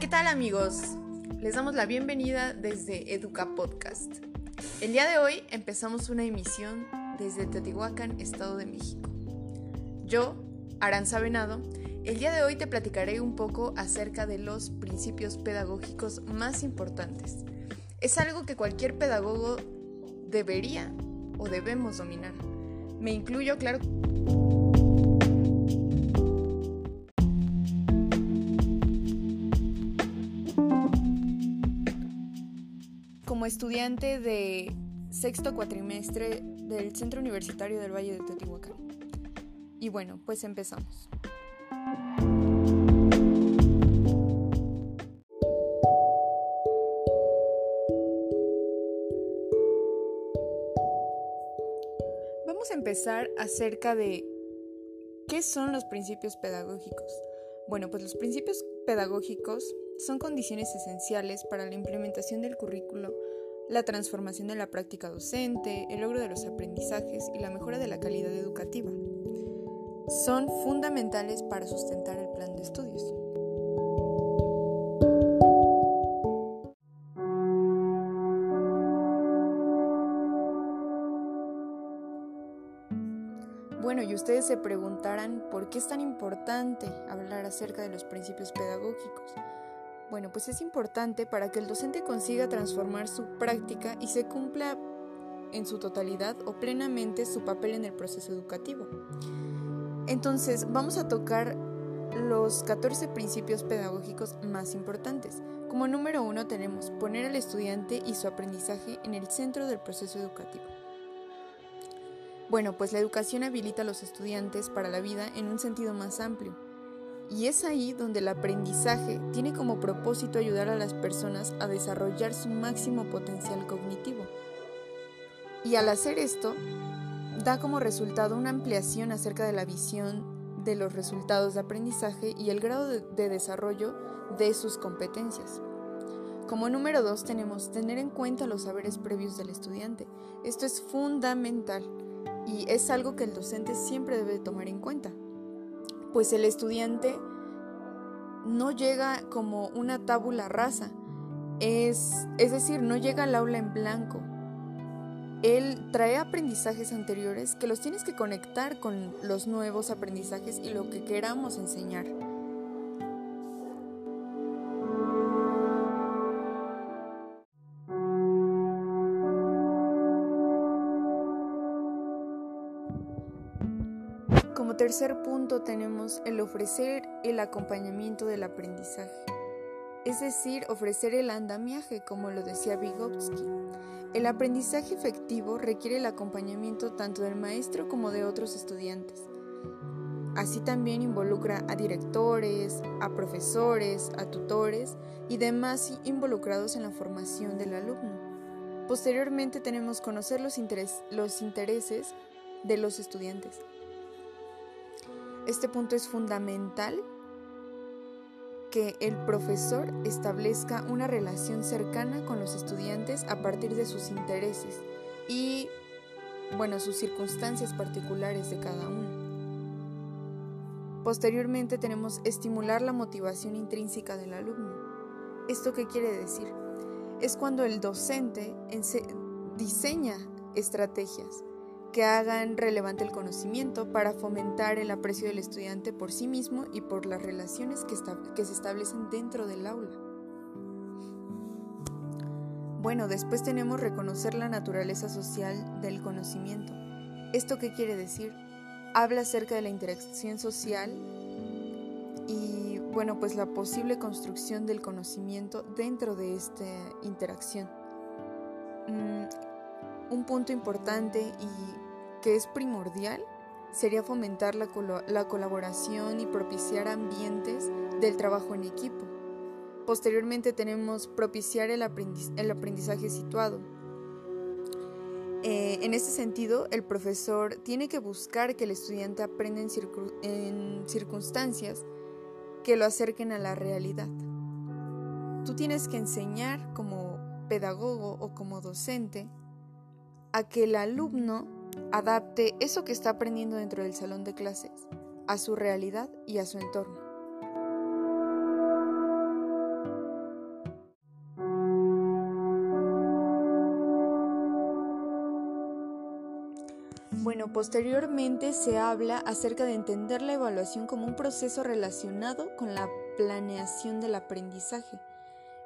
¿qué tal amigos? Les damos la bienvenida desde Educa Podcast. El día de hoy empezamos una emisión desde Teotihuacán, Estado de México. Yo, Aranza Venado, el día de hoy te platicaré un poco acerca de los principios pedagógicos más importantes. Es algo que cualquier pedagogo debería o debemos dominar. Me incluyo, claro. Estudiante de sexto cuatrimestre del Centro Universitario del Valle de Teotihuacán. Y bueno, pues empezamos. Vamos a empezar acerca de qué son los principios pedagógicos. Bueno, pues los principios pedagógicos son condiciones esenciales para la implementación del currículo, la transformación de la práctica docente, el logro de los aprendizajes y la mejora de la calidad educativa. Son fundamentales para sustentar el plan de estudios. Bueno, y ustedes se preguntarán por qué es tan importante hablar acerca de los principios pedagógicos. Bueno, pues es importante para que el docente consiga transformar su práctica y se cumpla en su totalidad o plenamente su papel en el proceso educativo. Entonces, vamos a tocar los 14 principios pedagógicos más importantes. Como número uno tenemos poner al estudiante y su aprendizaje en el centro del proceso educativo. Bueno, pues la educación habilita a los estudiantes para la vida en un sentido más amplio. Y es ahí donde el aprendizaje tiene como propósito ayudar a las personas a desarrollar su máximo potencial cognitivo. Y al hacer esto, da como resultado una ampliación acerca de la visión de los resultados de aprendizaje y el grado de, de desarrollo de sus competencias. Como número dos tenemos tener en cuenta los saberes previos del estudiante. Esto es fundamental y es algo que el docente siempre debe tomar en cuenta, pues el estudiante no llega como una tábula rasa, es, es decir, no llega al aula en blanco. Él trae aprendizajes anteriores que los tienes que conectar con los nuevos aprendizajes y lo que queramos enseñar. Como tercer punto tenemos el ofrecer el acompañamiento del aprendizaje, es decir, ofrecer el andamiaje, como lo decía Vygotsky. El aprendizaje efectivo requiere el acompañamiento tanto del maestro como de otros estudiantes. Así también involucra a directores, a profesores, a tutores y demás involucrados en la formación del alumno. Posteriormente tenemos conocer los, los intereses de los estudiantes. Este punto es fundamental que el profesor establezca una relación cercana con los estudiantes a partir de sus intereses y, bueno, sus circunstancias particulares de cada uno. Posteriormente tenemos estimular la motivación intrínseca del alumno. ¿Esto qué quiere decir? Es cuando el docente diseña estrategias que hagan relevante el conocimiento para fomentar el aprecio del estudiante por sí mismo y por las relaciones que, se establecen dentro del aula. Bueno, después tenemos reconocer la naturaleza social del conocimiento. ¿Esto qué quiere decir? Habla acerca de la interacción social y, bueno, pues la posible construcción del conocimiento dentro de esta interacción. Mm, un punto importante y que es primordial sería fomentar la, la, colaboración y propiciar ambientes del trabajo en equipo. Posteriormente tenemos propiciar el, aprendiz el aprendizaje situado. Eh, en este sentido, el profesor tiene que buscar que el estudiante aprenda en, en circunstancias que lo acerquen a la realidad. Tú tienes que enseñar como pedagogo o como docente a que el alumno adapte eso que está aprendiendo dentro del salón de clases a su realidad y a su entorno. Bueno, posteriormente se habla acerca de entender la evaluación como un proceso relacionado con la planeación del aprendizaje.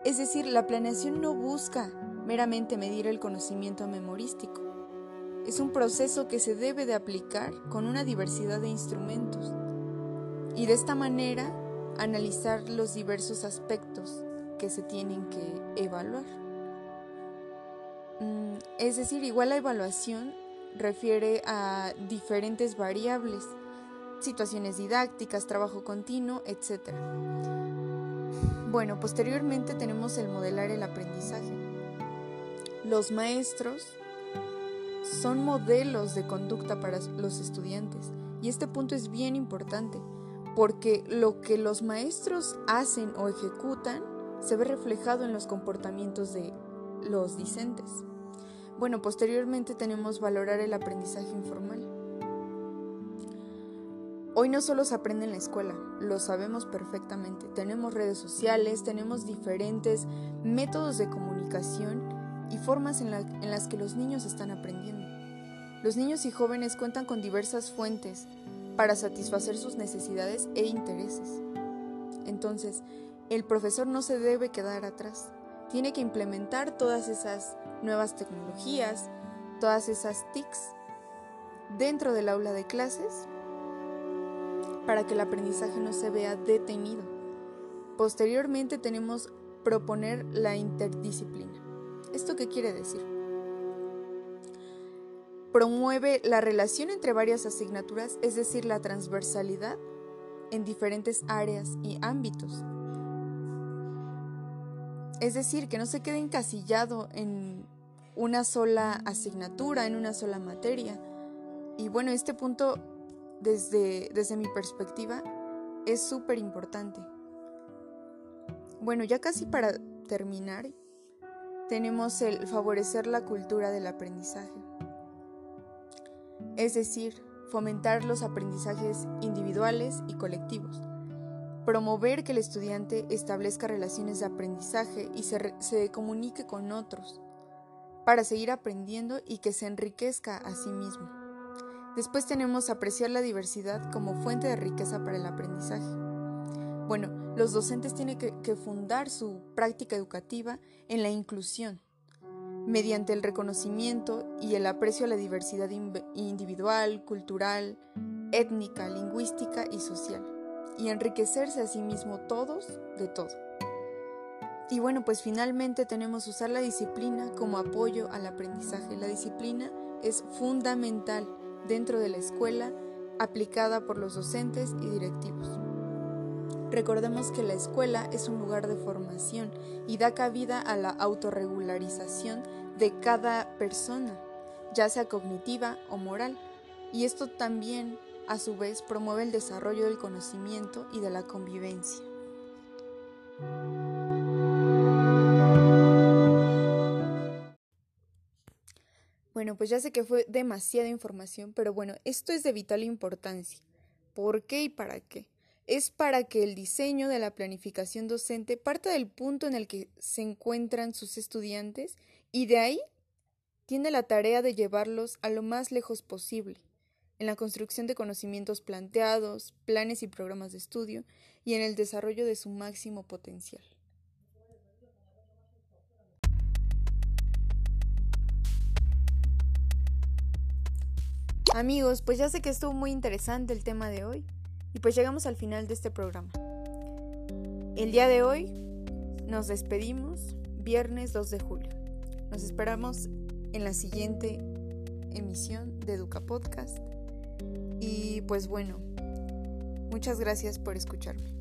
Es decir, la planeación no busca meramente medir el conocimiento memorístico, es un proceso que se debe de aplicar con una diversidad de instrumentos y de esta manera analizar los diversos aspectos que se tienen que evaluar. Mm, es decir, igual la evaluación refiere a diferentes variables, situaciones didácticas, trabajo continuo, etc. Bueno, posteriormente tenemos el modelar el aprendizaje. Los maestros son modelos de conducta para los estudiantes y este punto es bien importante porque lo que los maestros hacen o ejecutan se ve reflejado en los comportamientos de los discentes. Bueno, posteriormente tenemos valorar el aprendizaje informal. Hoy no solo se aprende en la escuela, lo sabemos perfectamente. Tenemos redes sociales, tenemos diferentes métodos de comunicación y formas en, las que los niños están aprendiendo. Los niños y jóvenes cuentan con diversas fuentes para satisfacer sus necesidades e intereses. Entonces, el profesor no se debe quedar atrás. Tiene que implementar todas esas nuevas tecnologías, todas esas TICs dentro del aula de clases para que el aprendizaje no se vea detenido. Posteriormente tenemos proponer la interdisciplina. ¿Esto qué quiere decir? Promueve la relación entre varias asignaturas, es decir, la transversalidad en diferentes áreas y ámbitos. Es decir, que no se quede encasillado en una sola asignatura, en una sola materia. Y bueno, este punto, desde, desde mi perspectiva, es súper importante. Bueno, ya casi para terminar, tenemos el favorecer la cultura del aprendizaje. Es decir, fomentar los aprendizajes individuales y colectivos promover que el estudiante establezca relaciones de aprendizaje y se, comunique con otros para seguir aprendiendo y que se enriquezca a sí mismo. Después tenemos apreciar la diversidad como fuente de riqueza para el aprendizaje. Bueno, los docentes tienen que fundar su práctica educativa en la inclusión, mediante el reconocimiento y el aprecio a la diversidad individual, cultural, étnica, lingüística y social y enriquecerse a sí mismo todos de todo. Y bueno, pues finalmente tenemos usar la disciplina como apoyo al aprendizaje. La disciplina es fundamental dentro de la escuela aplicada por los docentes y directivos. Recordemos que la escuela es un lugar de formación y da cabida a la autorregularización de cada persona, ya sea cognitiva o moral. Y esto también a su vez promueve el desarrollo del conocimiento y de la convivencia. Bueno, pues ya sé que fue demasiada información, pero bueno, esto es de vital importancia. ¿Por qué y para qué? Es para que el diseño de la planificación docente parta del punto en el que se encuentran sus estudiantes y de ahí tiene la tarea de llevarlos a lo más lejos posible en la construcción de conocimientos planteados, planes y programas de estudio y en el desarrollo de su máximo potencial. Amigos, pues ya sé que estuvo muy interesante el tema de hoy y pues llegamos al final de este programa. El día de hoy nos despedimos, viernes 2 de julio. Nos esperamos en la siguiente emisión de Educa Podcast. Y pues bueno, muchas gracias por escucharme.